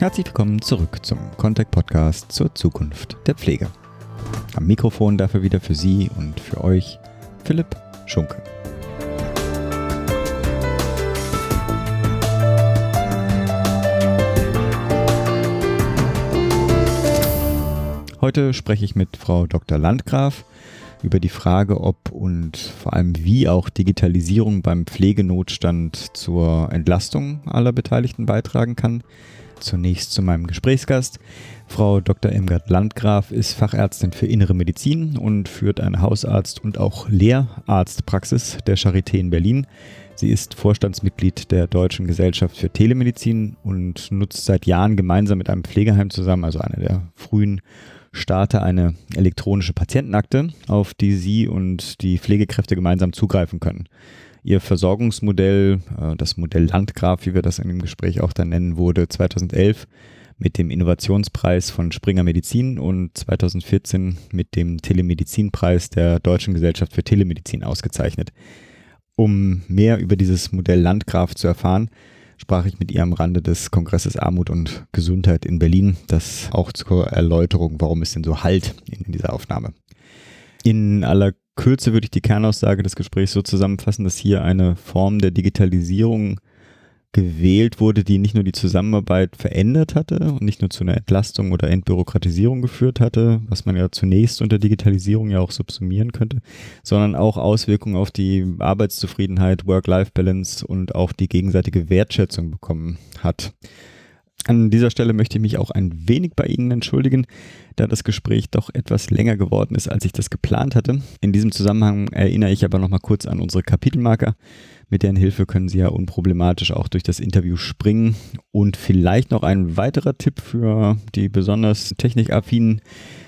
Herzlich willkommen zurück zum Contact Podcast zur Zukunft der Pflege. Am Mikrofon dafür wieder für Sie und für euch Philipp Schunke. Heute spreche ich mit Frau Dr. Landgraf über die Frage, ob und vor allem wie auch Digitalisierung beim Pflegenotstand zur Entlastung aller Beteiligten beitragen kann. Zunächst zu meinem Gesprächsgast. Frau Dr. Irmgard Landgraf ist Fachärztin für Innere Medizin und führt eine Hausarzt- und auch Lehrarztpraxis der Charité in Berlin. Sie ist Vorstandsmitglied der Deutschen Gesellschaft für Telemedizin und nutzt seit Jahren gemeinsam mit einem Pflegeheim zusammen, also einer der frühen starte eine elektronische Patientenakte, auf die Sie und die Pflegekräfte gemeinsam zugreifen können. Ihr Versorgungsmodell, äh, das Modell Landgraf, wie wir das in dem Gespräch auch dann nennen, wurde 2011 mit dem Innovationspreis von Springer Medizin und 2014 mit dem Telemedizinpreis der Deutschen Gesellschaft für Telemedizin ausgezeichnet. Um mehr über dieses Modell Landgraf zu erfahren, sprach ich mit ihr am Rande des Kongresses Armut und Gesundheit in Berlin. Das auch zur Erläuterung, warum es denn so halt in dieser Aufnahme. In aller Kürze würde ich die Kernaussage des Gesprächs so zusammenfassen, dass hier eine Form der Digitalisierung gewählt wurde, die nicht nur die Zusammenarbeit verändert hatte und nicht nur zu einer Entlastung oder Entbürokratisierung geführt hatte, was man ja zunächst unter Digitalisierung ja auch subsumieren könnte, sondern auch Auswirkungen auf die Arbeitszufriedenheit, Work-Life-Balance und auch die gegenseitige Wertschätzung bekommen hat. An dieser Stelle möchte ich mich auch ein wenig bei Ihnen entschuldigen, da das Gespräch doch etwas länger geworden ist, als ich das geplant hatte. In diesem Zusammenhang erinnere ich aber noch mal kurz an unsere Kapitelmarker. Mit deren Hilfe können Sie ja unproblematisch auch durch das Interview springen. Und vielleicht noch ein weiterer Tipp für die besonders technikaffinen.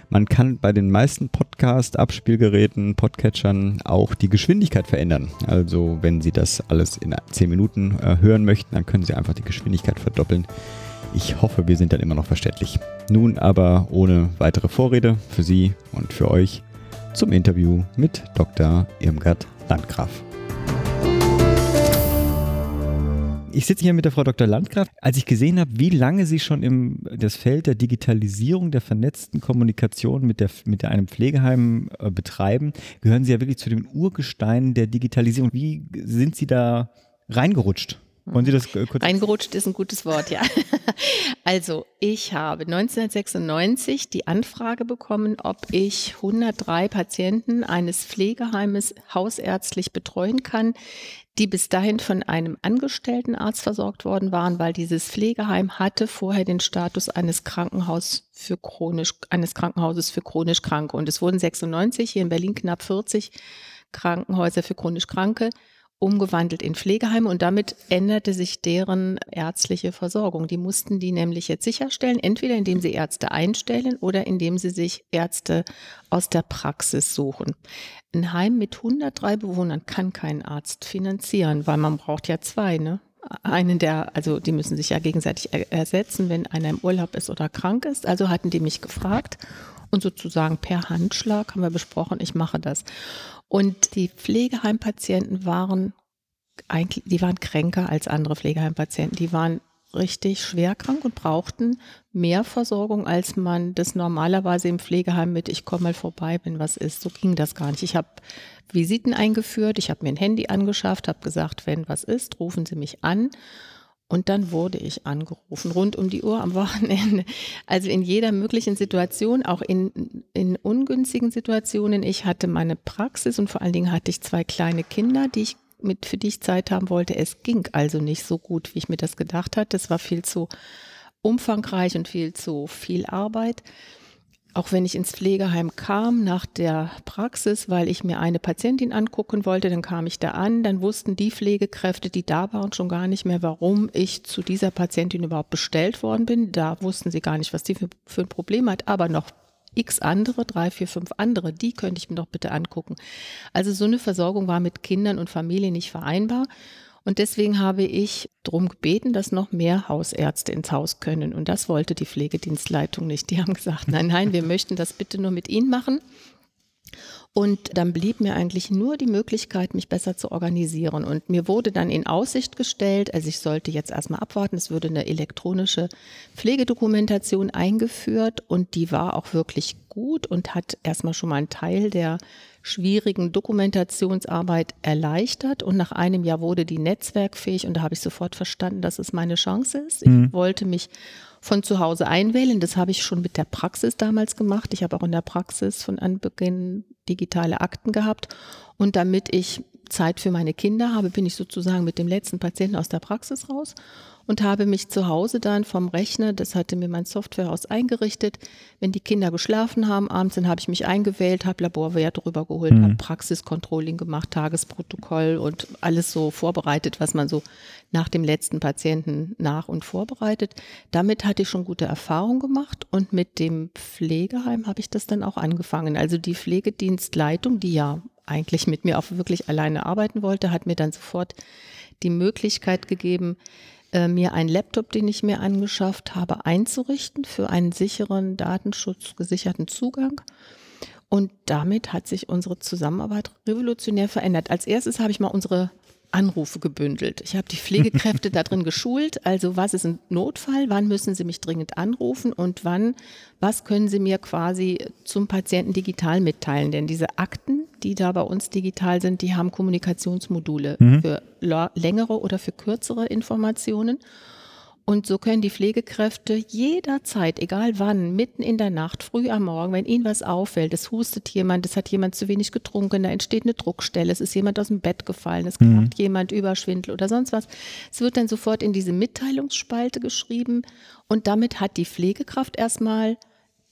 Man kann bei den meisten Podcast-Abspielgeräten, Podcatchern auch die Geschwindigkeit verändern. Also wenn Sie das alles in 10 Minuten äh, hören möchten, dann können Sie einfach die Geschwindigkeit verdoppeln. Ich hoffe, wir sind dann immer noch verständlich. Nun aber ohne weitere Vorrede für Sie und für euch zum Interview mit Dr. Irmgard Landgraf. Ich sitze hier mit der Frau Dr. Landgraf. Als ich gesehen habe, wie lange Sie schon im das Feld der Digitalisierung, der vernetzten Kommunikation mit, der, mit einem Pflegeheim äh, betreiben, gehören Sie ja wirklich zu den Urgesteinen der Digitalisierung. Wie sind Sie da reingerutscht? Wollen Sie das kurz? Reingerutscht ist ein gutes Wort, ja. Also, ich habe 1996 die Anfrage bekommen, ob ich 103 Patienten eines Pflegeheimes hausärztlich betreuen kann, die bis dahin von einem angestellten Arzt versorgt worden waren, weil dieses Pflegeheim hatte vorher den Status eines Krankenhaus für chronisch, eines Krankenhauses für chronisch Kranke. Und es wurden 96, hier in Berlin knapp 40 Krankenhäuser für chronisch Kranke umgewandelt in Pflegeheime und damit änderte sich deren ärztliche Versorgung. Die mussten die nämlich jetzt sicherstellen, entweder indem sie Ärzte einstellen oder indem sie sich Ärzte aus der Praxis suchen. Ein Heim mit 103 Bewohnern kann kein Arzt finanzieren, weil man braucht ja zwei, ne? Einen der, also die müssen sich ja gegenseitig ersetzen, wenn einer im Urlaub ist oder krank ist. Also hatten die mich gefragt und sozusagen per Handschlag haben wir besprochen, ich mache das. Und die Pflegeheimpatienten waren eigentlich, die waren kränker als andere Pflegeheimpatienten. Die waren richtig schwer krank und brauchten mehr Versorgung, als man das normalerweise im Pflegeheim mit ich komme mal vorbei, wenn was ist. So ging das gar nicht. Ich habe Visiten eingeführt, ich habe mir ein Handy angeschafft, habe gesagt, wenn was ist, rufen Sie mich an. Und dann wurde ich angerufen, rund um die Uhr am Wochenende. Also in jeder möglichen Situation, auch in, in ungünstigen Situationen. Ich hatte meine Praxis und vor allen Dingen hatte ich zwei kleine Kinder, die ich mit, für die ich Zeit haben wollte. Es ging also nicht so gut, wie ich mir das gedacht hatte. Es war viel zu umfangreich und viel zu viel Arbeit auch wenn ich ins Pflegeheim kam nach der Praxis, weil ich mir eine Patientin angucken wollte, dann kam ich da an, dann wussten die Pflegekräfte, die da waren, schon gar nicht mehr, warum ich zu dieser Patientin überhaupt bestellt worden bin. Da wussten sie gar nicht, was die für, für ein Problem hat, aber noch x andere, drei, vier, fünf andere, die könnte ich mir doch bitte angucken. Also so eine Versorgung war mit Kindern und Familie nicht vereinbar. Und deswegen habe ich darum gebeten, dass noch mehr Hausärzte ins Haus können. Und das wollte die Pflegedienstleitung nicht. Die haben gesagt, nein, nein, wir möchten das bitte nur mit Ihnen machen. Und dann blieb mir eigentlich nur die Möglichkeit, mich besser zu organisieren. Und mir wurde dann in Aussicht gestellt, also ich sollte jetzt erstmal abwarten, es würde eine elektronische Pflegedokumentation eingeführt und die war auch wirklich gut und hat erstmal schon mal einen Teil der schwierigen Dokumentationsarbeit erleichtert. Und nach einem Jahr wurde die netzwerkfähig und da habe ich sofort verstanden, dass es meine Chance ist. Ich mhm. wollte mich von zu Hause einwählen. Das habe ich schon mit der Praxis damals gemacht. Ich habe auch in der Praxis von Anbeginn digitale Akten gehabt. Und damit ich Zeit für meine Kinder habe, bin ich sozusagen mit dem letzten Patienten aus der Praxis raus und habe mich zu Hause dann vom Rechner, das hatte mir mein Softwarehaus eingerichtet, wenn die Kinder geschlafen haben, abends, dann habe ich mich eingewählt, habe Laborwerte rübergeholt, mhm. habe Praxiscontrolling gemacht, Tagesprotokoll und alles so vorbereitet, was man so nach dem letzten Patienten nach und vorbereitet. Damit hatte ich schon gute Erfahrungen gemacht und mit dem Pflegeheim habe ich das dann auch angefangen. Also die Pflegedienstleitung, die ja eigentlich mit mir auch wirklich alleine arbeiten wollte, hat mir dann sofort die Möglichkeit gegeben, äh, mir einen Laptop, den ich mir angeschafft habe, einzurichten für einen sicheren, datenschutzgesicherten Zugang. Und damit hat sich unsere Zusammenarbeit revolutionär verändert. Als erstes habe ich mal unsere Anrufe gebündelt. Ich habe die Pflegekräfte da drin geschult. Also was ist ein Notfall? Wann müssen sie mich dringend anrufen? Und wann, was können sie mir quasi zum Patienten digital mitteilen? Denn diese Akten, die da bei uns digital sind, die haben Kommunikationsmodule mhm. für längere oder für kürzere Informationen. Und so können die Pflegekräfte jederzeit, egal wann, mitten in der Nacht, früh am Morgen, wenn ihnen was auffällt, es hustet jemand, es hat jemand zu wenig getrunken, da entsteht eine Druckstelle, es ist jemand aus dem Bett gefallen, es mhm. klappt jemand über Schwindel oder sonst was. Es wird dann sofort in diese Mitteilungsspalte geschrieben und damit hat die Pflegekraft erstmal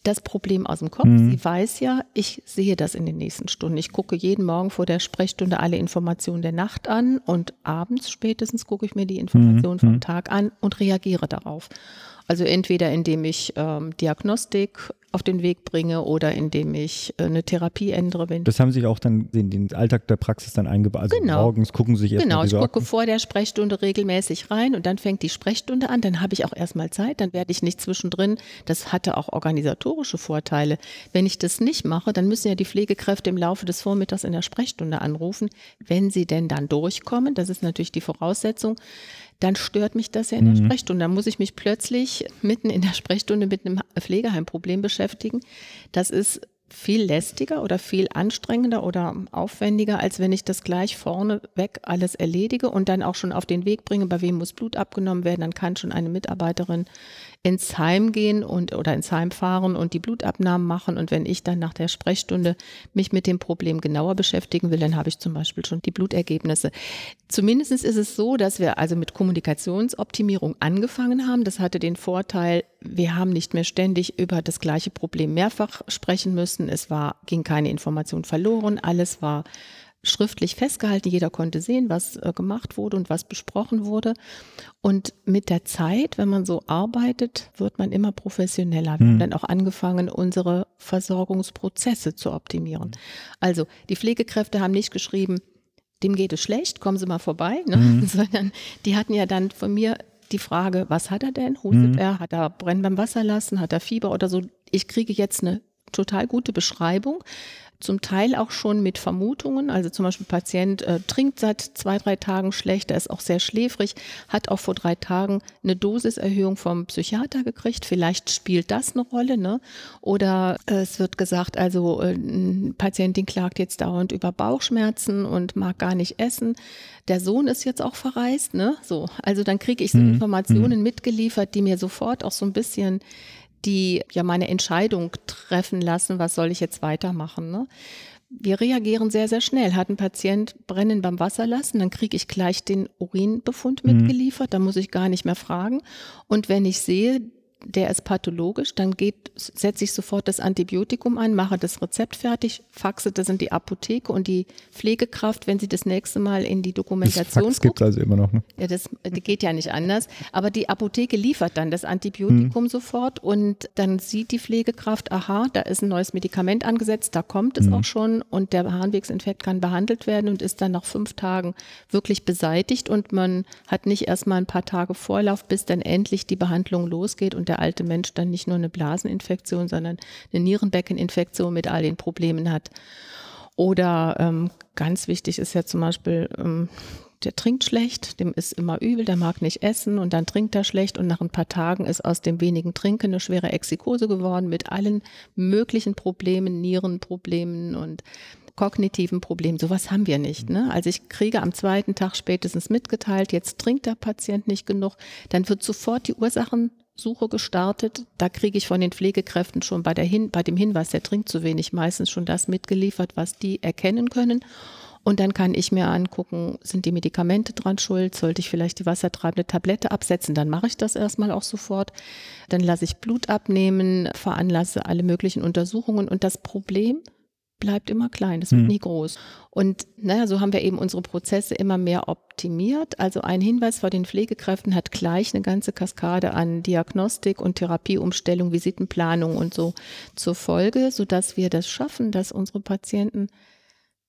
das Problem aus dem Kopf. Mhm. Sie weiß ja, ich sehe das in den nächsten Stunden. Ich gucke jeden Morgen vor der Sprechstunde alle Informationen der Nacht an und abends spätestens gucke ich mir die Informationen mhm. vom. Tag an und reagiere darauf. Also entweder indem ich ähm, Diagnostik auf den Weg bringe oder indem ich äh, eine Therapie ändere. Das haben sich auch dann in den Alltag der Praxis dann eingebaut. Also genau. morgens gucken Sie sich erst Genau, ich gucke vor der Sprechstunde regelmäßig rein und dann fängt die Sprechstunde an. Dann habe ich auch erstmal Zeit, dann werde ich nicht zwischendrin. Das hatte auch organisatorische Vorteile. Wenn ich das nicht mache, dann müssen ja die Pflegekräfte im Laufe des Vormittags in der Sprechstunde anrufen, wenn sie denn dann durchkommen. Das ist natürlich die Voraussetzung dann stört mich das ja in der mhm. Sprechstunde. Dann muss ich mich plötzlich mitten in der Sprechstunde mit einem Pflegeheimproblem beschäftigen. Das ist viel lästiger oder viel anstrengender oder aufwendiger, als wenn ich das gleich vorne weg alles erledige und dann auch schon auf den Weg bringe, bei wem muss Blut abgenommen werden, dann kann schon eine Mitarbeiterin ins Heim gehen und oder ins Heim fahren und die Blutabnahmen machen. Und wenn ich dann nach der Sprechstunde mich mit dem Problem genauer beschäftigen will, dann habe ich zum Beispiel schon die Blutergebnisse. Zumindest ist es so, dass wir also mit Kommunikationsoptimierung angefangen haben. Das hatte den Vorteil, wir haben nicht mehr ständig über das gleiche Problem mehrfach sprechen müssen. Es war, ging keine Information verloren. Alles war schriftlich festgehalten. Jeder konnte sehen, was äh, gemacht wurde und was besprochen wurde. Und mit der Zeit, wenn man so arbeitet, wird man immer professioneller. Wir mhm. haben dann auch angefangen, unsere Versorgungsprozesse zu optimieren. Also die Pflegekräfte haben nicht geschrieben, dem geht es schlecht, kommen Sie mal vorbei, ne? mhm. sondern die hatten ja dann von mir die Frage, was hat er denn? Hustet mhm. er? Hat er Brennen beim Wasserlassen? Hat er Fieber oder so? Ich kriege jetzt eine total gute Beschreibung zum Teil auch schon mit Vermutungen. Also zum Beispiel Patient äh, trinkt seit zwei, drei Tagen schlecht, er ist auch sehr schläfrig, hat auch vor drei Tagen eine Dosiserhöhung vom Psychiater gekriegt. Vielleicht spielt das eine Rolle. Ne? Oder äh, es wird gesagt, also äh, ein Patientin klagt jetzt dauernd über Bauchschmerzen und mag gar nicht essen. Der Sohn ist jetzt auch verreist. Ne? So, also dann kriege ich so mhm. Informationen mhm. mitgeliefert, die mir sofort auch so ein bisschen die ja meine Entscheidung treffen lassen, was soll ich jetzt weitermachen. Ne? Wir reagieren sehr, sehr schnell. Hat ein Patient Brennen beim Wasser lassen, dann kriege ich gleich den Urinbefund mhm. mitgeliefert, da muss ich gar nicht mehr fragen. Und wenn ich sehe, der ist pathologisch, dann geht, setze ich sofort das Antibiotikum ein, mache das Rezept fertig, faxe das in die Apotheke und die Pflegekraft, wenn sie das nächste Mal in die Dokumentation das gibt also immer noch, ne? Ja, das geht ja nicht anders. Aber die Apotheke liefert dann das Antibiotikum hm. sofort und dann sieht die Pflegekraft, aha, da ist ein neues Medikament angesetzt, da kommt es hm. auch schon und der Harnwegsinfekt kann behandelt werden und ist dann nach fünf Tagen wirklich beseitigt und man hat nicht erst mal ein paar Tage Vorlauf, bis dann endlich die Behandlung losgeht und der alte Mensch dann nicht nur eine Blaseninfektion, sondern eine Nierenbeckeninfektion mit all den Problemen hat. Oder ähm, ganz wichtig ist ja zum Beispiel, ähm, der trinkt schlecht, dem ist immer übel, der mag nicht essen und dann trinkt er schlecht und nach ein paar Tagen ist aus dem wenigen Trinken eine schwere Exikose geworden mit allen möglichen Problemen, Nierenproblemen und kognitiven Problemen. Sowas haben wir nicht. Ne? Also ich kriege am zweiten Tag spätestens mitgeteilt, jetzt trinkt der Patient nicht genug, dann wird sofort die Ursachen Suche gestartet. Da kriege ich von den Pflegekräften schon bei, der Hin bei dem Hinweis, der trinkt zu wenig, meistens schon das mitgeliefert, was die erkennen können. Und dann kann ich mir angucken, sind die Medikamente dran schuld? Sollte ich vielleicht die wassertreibende Tablette absetzen? Dann mache ich das erstmal auch sofort. Dann lasse ich Blut abnehmen, veranlasse alle möglichen Untersuchungen. Und das Problem bleibt immer klein, das wird mhm. nie groß. Und naja, so haben wir eben unsere Prozesse immer mehr optimiert. Also ein Hinweis vor den Pflegekräften hat gleich eine ganze Kaskade an Diagnostik und Therapieumstellung, Visitenplanung und so zur Folge, sodass wir das schaffen, dass unsere Patienten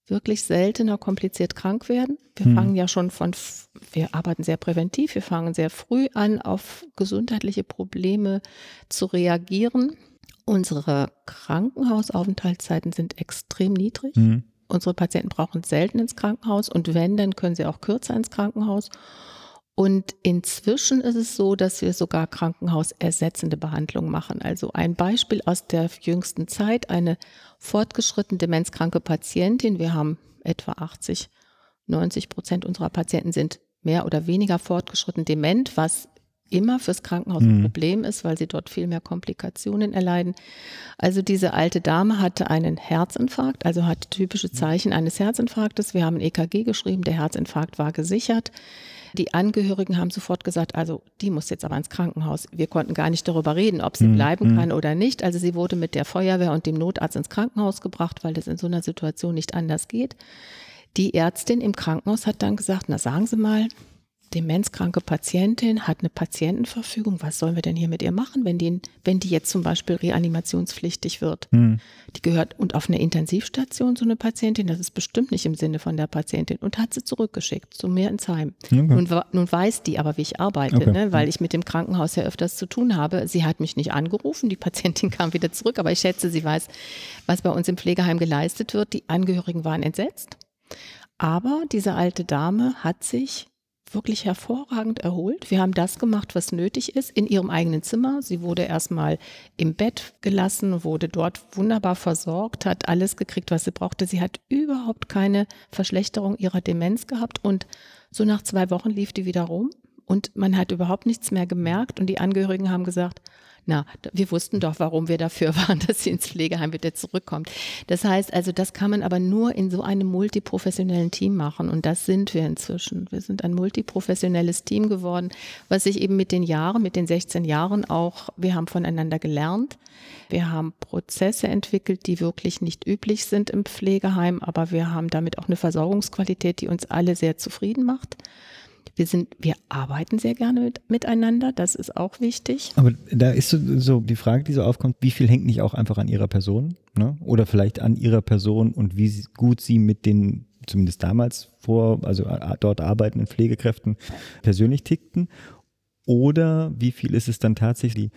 wirklich seltener kompliziert krank werden. Wir mhm. fangen ja schon von, wir arbeiten sehr präventiv, wir fangen sehr früh an, auf gesundheitliche Probleme zu reagieren. Unsere Krankenhausaufenthaltszeiten sind extrem niedrig. Mhm. Unsere Patienten brauchen selten ins Krankenhaus und wenn, dann können sie auch kürzer ins Krankenhaus. Und inzwischen ist es so, dass wir sogar krankenhausersetzende Behandlungen machen. Also ein Beispiel aus der jüngsten Zeit, eine fortgeschrittene demenzkranke Patientin. Wir haben etwa 80, 90 Prozent unserer Patienten sind mehr oder weniger fortgeschritten dement, was immer fürs Krankenhaus ein mhm. Problem ist, weil sie dort viel mehr Komplikationen erleiden. Also diese alte Dame hatte einen Herzinfarkt, also hat typische Zeichen eines Herzinfarktes. Wir haben ein EKG geschrieben, der Herzinfarkt war gesichert. Die Angehörigen haben sofort gesagt, also die muss jetzt aber ins Krankenhaus. Wir konnten gar nicht darüber reden, ob sie mhm. bleiben mhm. kann oder nicht. Also sie wurde mit der Feuerwehr und dem Notarzt ins Krankenhaus gebracht, weil das in so einer Situation nicht anders geht. Die Ärztin im Krankenhaus hat dann gesagt, na sagen Sie mal, demenzkranke Patientin hat eine Patientenverfügung. Was sollen wir denn hier mit ihr machen, wenn die, wenn die jetzt zum Beispiel reanimationspflichtig wird? Hm. Die gehört und auf eine Intensivstation so eine Patientin, das ist bestimmt nicht im Sinne von der Patientin und hat sie zurückgeschickt zu mir ins Heim. Okay. Nun, nun weiß die aber, wie ich arbeite, okay. ne, weil ich mit dem Krankenhaus ja öfters zu tun habe. Sie hat mich nicht angerufen, die Patientin kam wieder zurück, aber ich schätze, sie weiß, was bei uns im Pflegeheim geleistet wird. Die Angehörigen waren entsetzt. Aber diese alte Dame hat sich wirklich hervorragend erholt. Wir haben das gemacht, was nötig ist, in ihrem eigenen Zimmer. Sie wurde erstmal im Bett gelassen, wurde dort wunderbar versorgt, hat alles gekriegt, was sie brauchte. Sie hat überhaupt keine Verschlechterung ihrer Demenz gehabt und so nach zwei Wochen lief die wieder rum und man hat überhaupt nichts mehr gemerkt und die Angehörigen haben gesagt, na, wir wussten doch, warum wir dafür waren, dass sie ins Pflegeheim wieder zurückkommt. Das heißt also, das kann man aber nur in so einem multiprofessionellen Team machen und das sind wir inzwischen. Wir sind ein multiprofessionelles Team geworden, was sich eben mit den Jahren, mit den 16 Jahren auch, wir haben voneinander gelernt. Wir haben Prozesse entwickelt, die wirklich nicht üblich sind im Pflegeheim, aber wir haben damit auch eine Versorgungsqualität, die uns alle sehr zufrieden macht. Wir sind, wir arbeiten sehr gerne mit, miteinander, das ist auch wichtig. Aber da ist so, so, die Frage, die so aufkommt, wie viel hängt nicht auch einfach an ihrer Person? Ne? Oder vielleicht an ihrer Person und wie gut sie mit den, zumindest damals vor, also dort arbeitenden Pflegekräften persönlich tickten? Oder wie viel ist es dann tatsächlich die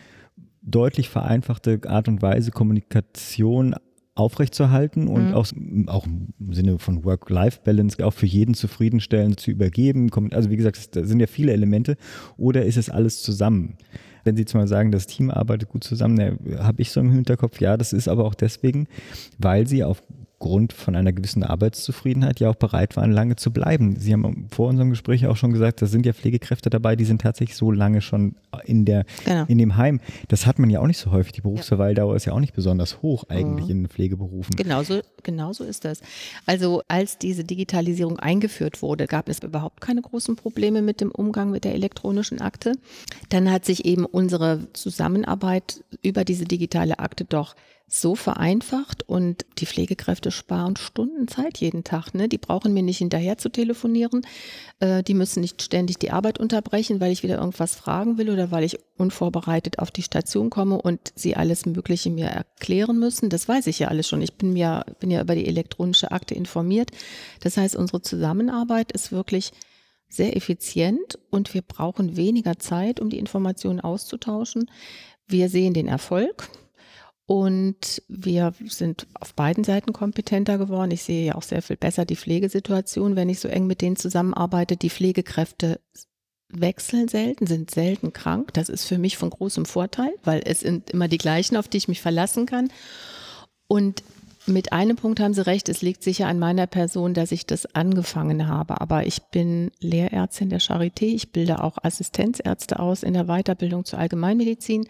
deutlich vereinfachte Art und Weise, Kommunikation aufrechtzuerhalten und mhm. auch, auch im Sinne von Work-Life-Balance auch für jeden zufriedenstellend zu übergeben. Also wie gesagt, da sind ja viele Elemente. Oder ist es alles zusammen? Wenn Sie jetzt mal sagen, das Team arbeitet gut zusammen, habe ich so im Hinterkopf, ja, das ist aber auch deswegen, weil Sie auf aufgrund von einer gewissen Arbeitszufriedenheit ja auch bereit waren, lange zu bleiben. Sie haben vor unserem Gespräch auch schon gesagt, da sind ja Pflegekräfte dabei, die sind tatsächlich so lange schon in, der, genau. in dem Heim. Das hat man ja auch nicht so häufig. Die Berufsverweildauer ist ja auch nicht besonders hoch eigentlich mhm. in Pflegeberufen. Genauso, genauso ist das. Also als diese Digitalisierung eingeführt wurde, gab es überhaupt keine großen Probleme mit dem Umgang mit der elektronischen Akte. Dann hat sich eben unsere Zusammenarbeit über diese digitale Akte doch so vereinfacht und die Pflegekräfte sparen Stunden Zeit jeden Tag. Ne? Die brauchen mir nicht hinterher zu telefonieren. Äh, die müssen nicht ständig die Arbeit unterbrechen, weil ich wieder irgendwas fragen will oder weil ich unvorbereitet auf die Station komme und sie alles Mögliche mir erklären müssen. Das weiß ich ja alles schon. Ich bin mir, bin ja über die elektronische Akte informiert. Das heißt, unsere Zusammenarbeit ist wirklich sehr effizient und wir brauchen weniger Zeit, um die Informationen auszutauschen. Wir sehen den Erfolg. Und wir sind auf beiden Seiten kompetenter geworden. Ich sehe ja auch sehr viel besser die Pflegesituation, wenn ich so eng mit denen zusammenarbeite. Die Pflegekräfte wechseln selten, sind selten krank. Das ist für mich von großem Vorteil, weil es sind immer die gleichen, auf die ich mich verlassen kann. Und mit einem Punkt haben Sie recht, es liegt sicher an meiner Person, dass ich das angefangen habe. Aber ich bin Lehrärztin der Charité, ich bilde auch Assistenzärzte aus in der Weiterbildung zur Allgemeinmedizin.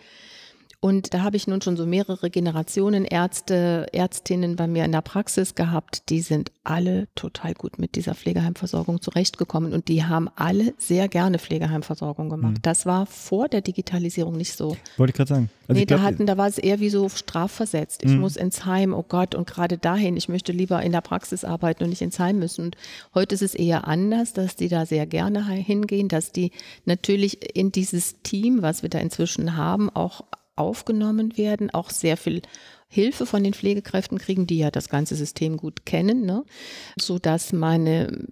Und da habe ich nun schon so mehrere Generationen Ärzte, Ärztinnen bei mir in der Praxis gehabt. Die sind alle total gut mit dieser Pflegeheimversorgung zurechtgekommen und die haben alle sehr gerne Pflegeheimversorgung gemacht. Mhm. Das war vor der Digitalisierung nicht so. Wollte ich gerade sagen. Also nee, da hatten, da war es eher wie so strafversetzt. Ich mhm. muss ins Heim, oh Gott, und gerade dahin, ich möchte lieber in der Praxis arbeiten und nicht ins Heim müssen. Und heute ist es eher anders, dass die da sehr gerne hingehen, dass die natürlich in dieses Team, was wir da inzwischen haben, auch aufgenommen werden, auch sehr viel Hilfe von den Pflegekräften kriegen, die ja das ganze System gut kennen, ne? so dass meine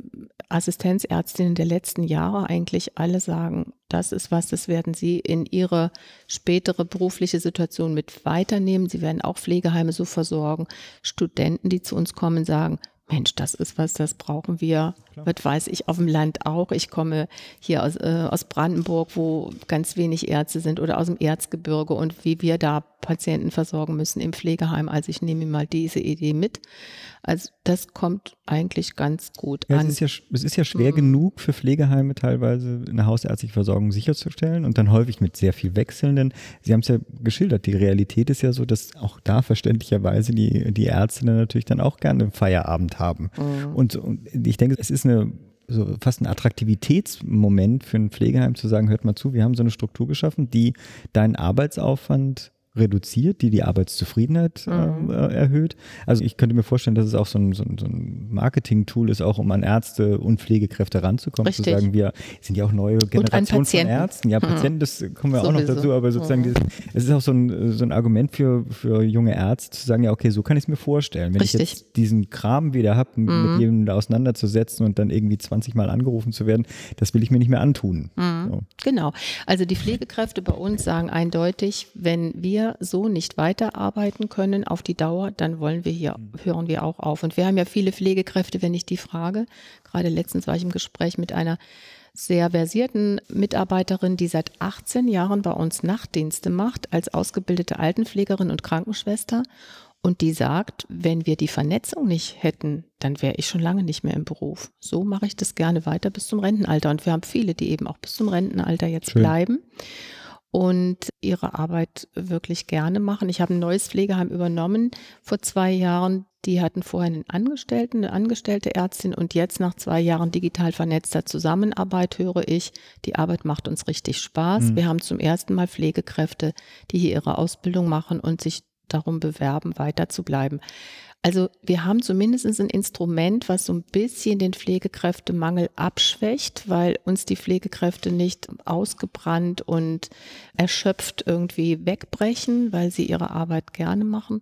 Assistenzärztinnen der letzten Jahre eigentlich alle sagen, das ist was, das werden sie in ihre spätere berufliche Situation mit weiternehmen. Sie werden auch Pflegeheime so versorgen. Studenten, die zu uns kommen, sagen, Mensch, das ist was, das brauchen wir, was weiß ich, auf dem Land auch. Ich komme hier aus, äh, aus Brandenburg, wo ganz wenig Ärzte sind oder aus dem Erzgebirge und wie wir da Patienten versorgen müssen im Pflegeheim. Also ich nehme mal diese Idee mit. Also das kommt eigentlich ganz gut ja, an. Es ist ja, es ist ja schwer mhm. genug für Pflegeheime teilweise eine hausärztliche Versorgung sicherzustellen und dann häufig mit sehr viel Wechselnden. Sie haben es ja geschildert, die Realität ist ja so, dass auch da verständlicherweise die, die Ärzte natürlich dann auch gerne einen Feierabend haben. Mhm. Und, und ich denke, es ist eine so fast ein Attraktivitätsmoment für ein Pflegeheim zu sagen, hört mal zu, wir haben so eine Struktur geschaffen, die deinen Arbeitsaufwand reduziert, die die Arbeitszufriedenheit mhm. äh, erhöht. Also ich könnte mir vorstellen, dass es auch so ein, so ein, so ein Marketing-Tool ist, auch um an Ärzte und Pflegekräfte ranzukommen, Richtig. zu sagen, wir sind ja auch neue Generationen von Ärzten. Ja, mhm. Patienten, das kommen wir Sowieso. auch noch dazu, aber sozusagen, mhm. es ist auch so ein, so ein Argument für, für junge Ärzte zu sagen, ja, okay, so kann ich es mir vorstellen. Wenn Richtig. ich jetzt diesen Kram wieder habe, mhm. mit jedem auseinanderzusetzen und dann irgendwie 20 Mal angerufen zu werden, das will ich mir nicht mehr antun. Mhm. So. Genau. Also die Pflegekräfte bei uns sagen eindeutig, wenn wir wir so nicht weiterarbeiten können auf die Dauer, dann wollen wir hier, mhm. hören wir auch auf. Und wir haben ja viele Pflegekräfte, wenn ich die frage. Gerade letztens war ich im Gespräch mit einer sehr versierten Mitarbeiterin, die seit 18 Jahren bei uns Nachtdienste macht als ausgebildete Altenpflegerin und Krankenschwester. Und die sagt, wenn wir die Vernetzung nicht hätten, dann wäre ich schon lange nicht mehr im Beruf. So mache ich das gerne weiter bis zum Rentenalter. Und wir haben viele, die eben auch bis zum Rentenalter jetzt Schön. bleiben und ihre Arbeit wirklich gerne machen. Ich habe ein neues Pflegeheim übernommen vor zwei Jahren. Die hatten vorher einen Angestellten, eine angestellte Ärztin und jetzt nach zwei Jahren digital vernetzter Zusammenarbeit höre ich, die Arbeit macht uns richtig Spaß. Mhm. Wir haben zum ersten Mal Pflegekräfte, die hier ihre Ausbildung machen und sich darum bewerben, weiter zu bleiben. Also wir haben zumindest ein Instrument, was so ein bisschen den Pflegekräftemangel abschwächt, weil uns die Pflegekräfte nicht ausgebrannt und erschöpft irgendwie wegbrechen, weil sie ihre Arbeit gerne machen.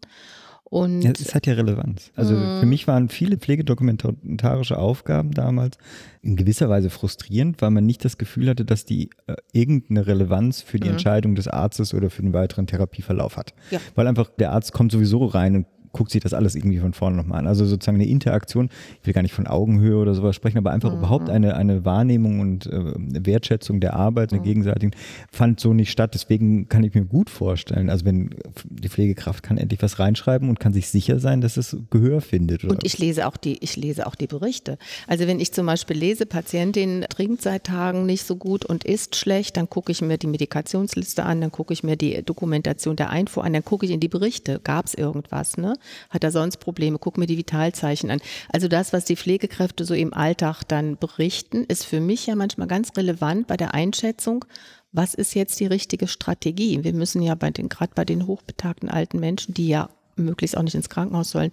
Und ja, es hat ja Relevanz. Also für mhm. mich waren viele pflegedokumentarische Aufgaben damals in gewisser Weise frustrierend, weil man nicht das Gefühl hatte, dass die äh, irgendeine Relevanz für die mhm. Entscheidung des Arztes oder für den weiteren Therapieverlauf hat. Ja. Weil einfach der Arzt kommt sowieso rein und guckt sich das alles irgendwie von vorne nochmal an. Also sozusagen eine Interaktion, ich will gar nicht von Augenhöhe oder sowas sprechen, aber einfach mhm. überhaupt eine, eine Wahrnehmung und äh, Wertschätzung der Arbeit, mhm. der gegenseitigen, fand so nicht statt. Deswegen kann ich mir gut vorstellen, also wenn die Pflegekraft kann endlich was reinschreiben und kann sich sicher sein, dass es Gehör findet. Oder? Und ich lese auch die, ich lese auch die Berichte. Also wenn ich zum Beispiel lese, Patientin trinkt seit Tagen nicht so gut und isst schlecht, dann gucke ich mir die Medikationsliste an, dann gucke ich mir die Dokumentation der Einfuhr an, dann gucke ich in die Berichte. Gab es irgendwas, ne? Hat er sonst Probleme? Guck mir die Vitalzeichen an. Also das, was die Pflegekräfte so im Alltag dann berichten, ist für mich ja manchmal ganz relevant bei der Einschätzung, was ist jetzt die richtige Strategie? Wir müssen ja bei den, gerade bei den hochbetagten alten Menschen, die ja möglichst auch nicht ins Krankenhaus sollen,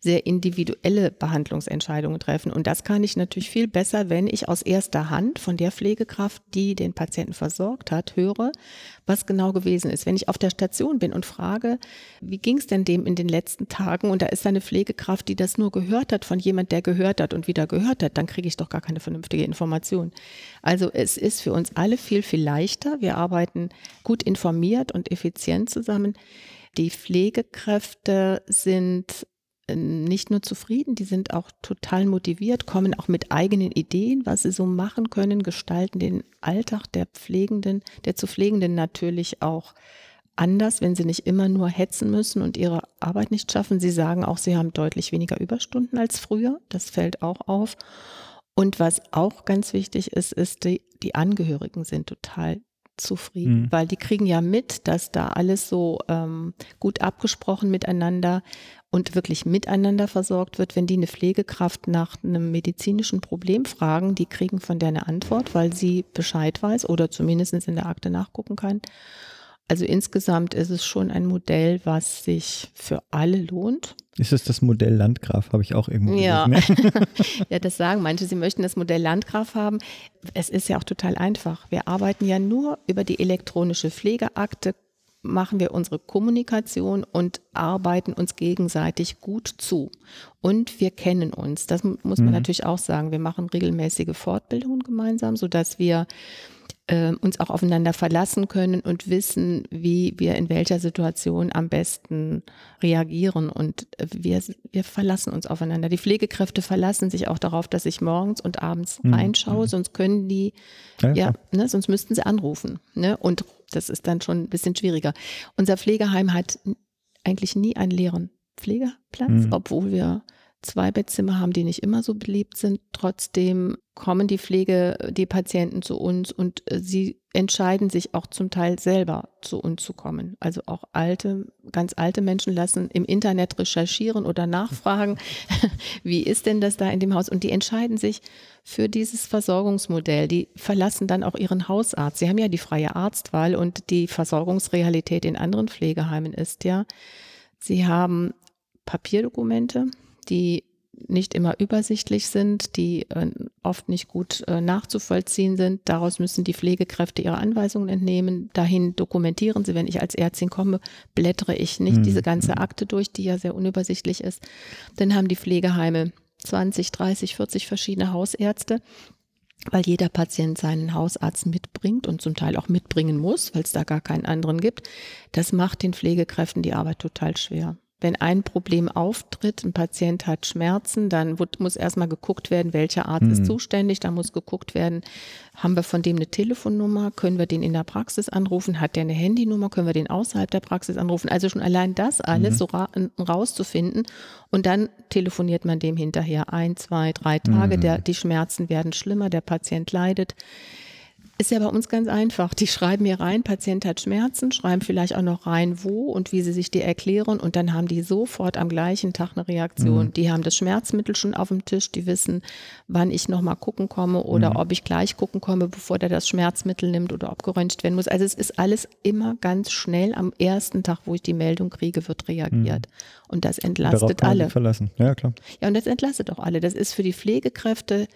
sehr individuelle Behandlungsentscheidungen treffen. Und das kann ich natürlich viel besser, wenn ich aus erster Hand von der Pflegekraft, die den Patienten versorgt hat, höre, was genau gewesen ist. Wenn ich auf der Station bin und frage, wie ging es denn dem in den letzten Tagen und da ist eine Pflegekraft, die das nur gehört hat von jemand, der gehört hat und wieder gehört hat, dann kriege ich doch gar keine vernünftige Information. Also es ist für uns alle viel, viel leichter. Wir arbeiten gut informiert und effizient zusammen. Die Pflegekräfte sind äh, nicht nur zufrieden, die sind auch total motiviert, kommen auch mit eigenen Ideen, was sie so machen können, gestalten den Alltag der Pflegenden, der zu Pflegenden natürlich auch anders, wenn sie nicht immer nur hetzen müssen und ihre Arbeit nicht schaffen. Sie sagen auch, sie haben deutlich weniger Überstunden als früher. Das fällt auch auf. Und was auch ganz wichtig ist, ist, die, die Angehörigen sind total zufrieden, mhm. weil die kriegen ja mit, dass da alles so ähm, gut abgesprochen miteinander und wirklich miteinander versorgt wird. Wenn die eine Pflegekraft nach einem medizinischen Problem fragen, die kriegen von der eine Antwort, weil sie Bescheid weiß oder zumindest in der Akte nachgucken kann. Also insgesamt ist es schon ein Modell, was sich für alle lohnt. Ist es das Modell Landgraf? Habe ich auch irgendwo ja. Ne? ja, das sagen manche, sie möchten das Modell Landgraf haben. Es ist ja auch total einfach. Wir arbeiten ja nur über die elektronische Pflegeakte, machen wir unsere Kommunikation und arbeiten uns gegenseitig gut zu. Und wir kennen uns. Das muss man mhm. natürlich auch sagen. Wir machen regelmäßige Fortbildungen gemeinsam, sodass wir äh, uns auch aufeinander verlassen können und wissen, wie wir in welcher Situation am besten reagieren. Und wir, wir verlassen uns aufeinander. Die Pflegekräfte verlassen sich auch darauf, dass ich morgens und abends mhm. reinschaue, sonst können die, ja, ja ne, sonst müssten sie anrufen. Ne? Und das ist dann schon ein bisschen schwieriger. Unser Pflegeheim hat eigentlich nie einen leeren Pflegeplatz, mhm. obwohl wir zwei Bettzimmer haben, die nicht immer so beliebt sind. Trotzdem kommen die Pflege, die Patienten zu uns und äh, sie entscheiden sich auch zum Teil selber zu uns zu kommen. Also auch alte, ganz alte Menschen lassen im Internet recherchieren oder nachfragen, wie ist denn das da in dem Haus? Und die entscheiden sich für dieses Versorgungsmodell. Die verlassen dann auch ihren Hausarzt. Sie haben ja die freie Arztwahl und die Versorgungsrealität in anderen Pflegeheimen ist ja, sie haben Papierdokumente, die nicht immer übersichtlich sind, die äh, oft nicht gut äh, nachzuvollziehen sind. Daraus müssen die Pflegekräfte ihre Anweisungen entnehmen. Dahin dokumentieren sie, wenn ich als Ärztin komme, blättere ich nicht mhm. diese ganze Akte durch, die ja sehr unübersichtlich ist. Dann haben die Pflegeheime 20, 30, 40 verschiedene Hausärzte weil jeder Patient seinen Hausarzt mitbringt und zum Teil auch mitbringen muss, weil es da gar keinen anderen gibt. Das macht den Pflegekräften die Arbeit total schwer wenn ein Problem auftritt, ein Patient hat Schmerzen, dann muss erstmal geguckt werden, welcher Arzt mhm. ist zuständig. Da muss geguckt werden, haben wir von dem eine Telefonnummer, können wir den in der Praxis anrufen, hat der eine Handynummer, können wir den außerhalb der Praxis anrufen. Also schon allein das alles mhm. so ra rauszufinden. Und dann telefoniert man dem hinterher ein, zwei, drei Tage. Mhm. Der, die Schmerzen werden schlimmer, der Patient leidet. Ist ja bei uns ganz einfach. Die schreiben mir rein, Patient hat Schmerzen, schreiben vielleicht auch noch rein, wo und wie sie sich die erklären und dann haben die sofort am gleichen Tag eine Reaktion. Mhm. Die haben das Schmerzmittel schon auf dem Tisch, die wissen, wann ich nochmal gucken komme oder mhm. ob ich gleich gucken komme, bevor der das Schmerzmittel nimmt oder ob geröntgt werden muss. Also es ist alles immer ganz schnell am ersten Tag, wo ich die Meldung kriege, wird reagiert. Mhm. Und das entlastet alle. Verlassen. Ja, klar. Ja, und das entlastet auch alle. Das ist für die Pflegekräfte,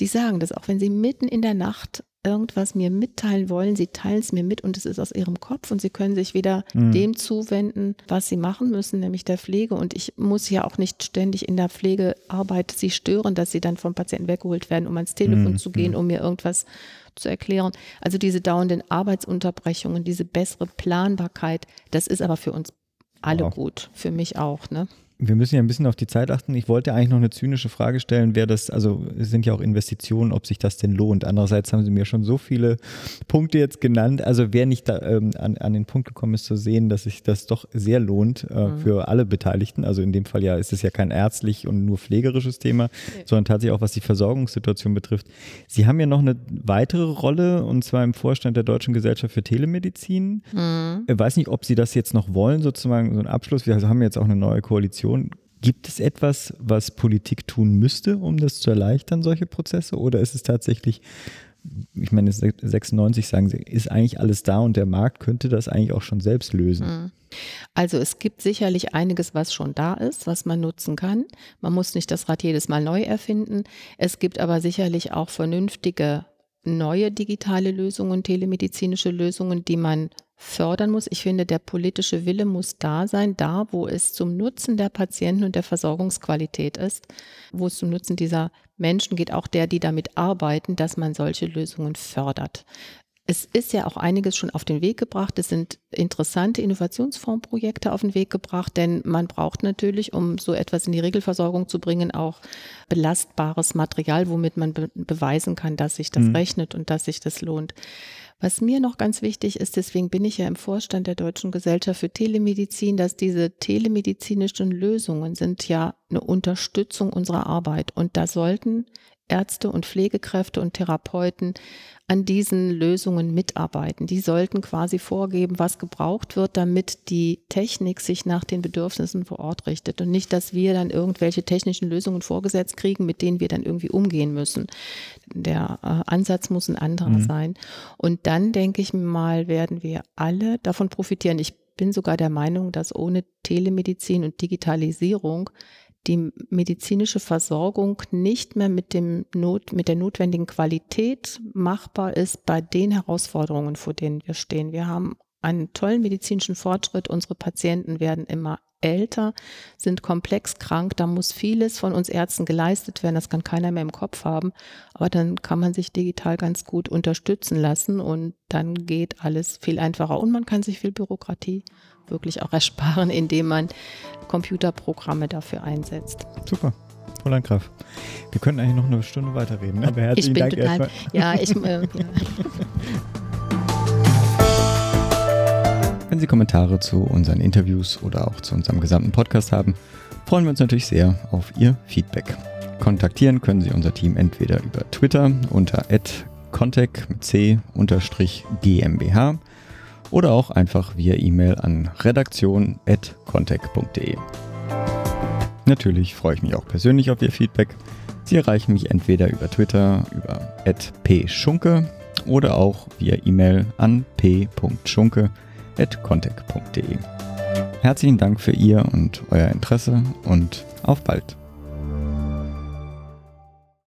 die sagen das auch, wenn sie mitten in der Nacht irgendwas mir mitteilen wollen, sie teilen es mir mit und es ist aus ihrem Kopf und sie können sich wieder mhm. dem zuwenden, was sie machen müssen, nämlich der Pflege. Und ich muss ja auch nicht ständig in der Pflegearbeit sie stören, dass sie dann vom Patienten weggeholt werden, um ans Telefon mhm. zu gehen, mhm. um mir irgendwas zu erklären. Also diese dauernden Arbeitsunterbrechungen, diese bessere Planbarkeit, das ist aber für uns alle wow. gut, für mich auch. Ne? Wir müssen ja ein bisschen auf die Zeit achten. Ich wollte eigentlich noch eine zynische Frage stellen, wer das, also es sind ja auch Investitionen, ob sich das denn lohnt. Andererseits haben Sie mir schon so viele Punkte jetzt genannt. Also wer nicht da, ähm, an, an den Punkt gekommen ist zu sehen, dass sich das doch sehr lohnt äh, mhm. für alle Beteiligten. Also in dem Fall ja ist es ja kein ärztlich und nur pflegerisches Thema, ja. sondern tatsächlich auch was die Versorgungssituation betrifft. Sie haben ja noch eine weitere Rolle und zwar im Vorstand der Deutschen Gesellschaft für Telemedizin. Mhm. Ich weiß nicht, ob Sie das jetzt noch wollen, sozusagen so ein Abschluss. Wir haben jetzt auch eine neue Koalition Situation. Gibt es etwas, was Politik tun müsste, um das zu erleichtern, solche Prozesse? Oder ist es tatsächlich ich meine, 96 sagen sie, ist eigentlich alles da und der Markt könnte das eigentlich auch schon selbst lösen. Mhm. Also es gibt sicherlich einiges, was schon da ist, was man nutzen kann. Man muss nicht das Rad jedes Mal neu erfinden. Es gibt aber sicherlich auch vernünftige neue digitale Lösungen, telemedizinische Lösungen, die man fördern muss. Ich finde, der politische Wille muss da sein, da wo es zum Nutzen der Patienten und der Versorgungsqualität ist, wo es zum Nutzen dieser Menschen geht, auch der, die damit arbeiten, dass man solche Lösungen fördert. Es ist ja auch einiges schon auf den Weg gebracht. Es sind interessante Innovationsfondsprojekte auf den Weg gebracht, denn man braucht natürlich, um so etwas in die Regelversorgung zu bringen, auch belastbares Material, womit man be beweisen kann, dass sich das mhm. rechnet und dass sich das lohnt. Was mir noch ganz wichtig ist, deswegen bin ich ja im Vorstand der Deutschen Gesellschaft für Telemedizin, dass diese telemedizinischen Lösungen sind ja eine Unterstützung unserer Arbeit. Und da sollten Ärzte und Pflegekräfte und Therapeuten an diesen Lösungen mitarbeiten. Die sollten quasi vorgeben, was gebraucht wird, damit die Technik sich nach den Bedürfnissen vor Ort richtet und nicht, dass wir dann irgendwelche technischen Lösungen vorgesetzt kriegen, mit denen wir dann irgendwie umgehen müssen. Der äh, Ansatz muss ein anderer mhm. sein. Und dann denke ich mal, werden wir alle davon profitieren. Ich bin sogar der Meinung, dass ohne Telemedizin und Digitalisierung die medizinische Versorgung nicht mehr mit, dem Not, mit der notwendigen Qualität machbar ist bei den Herausforderungen, vor denen wir stehen. Wir haben einen tollen medizinischen Fortschritt. Unsere Patienten werden immer älter, sind komplex krank. Da muss vieles von uns Ärzten geleistet werden. Das kann keiner mehr im Kopf haben. Aber dann kann man sich digital ganz gut unterstützen lassen und dann geht alles viel einfacher. Und man kann sich viel Bürokratie wirklich auch ersparen, indem man Computerprogramme dafür einsetzt. Super. Fräulein Graf, wir können eigentlich noch eine Stunde weiterreden. Ne? Aber herzlichen ich bin Dank total, Ja, ich. Äh, ja. Wenn Sie Kommentare zu unseren Interviews oder auch zu unserem gesamten Podcast haben, freuen wir uns natürlich sehr auf Ihr Feedback. Kontaktieren können Sie unser Team entweder über Twitter unter contact mit c GmbH oder auch einfach via E-Mail an redaktion.contact.de. Natürlich freue ich mich auch persönlich auf Ihr Feedback. Sie erreichen mich entweder über Twitter über @pschunke oder auch via E-Mail an p.schunke@contact.de. Herzlichen Dank für Ihr und euer Interesse und auf bald.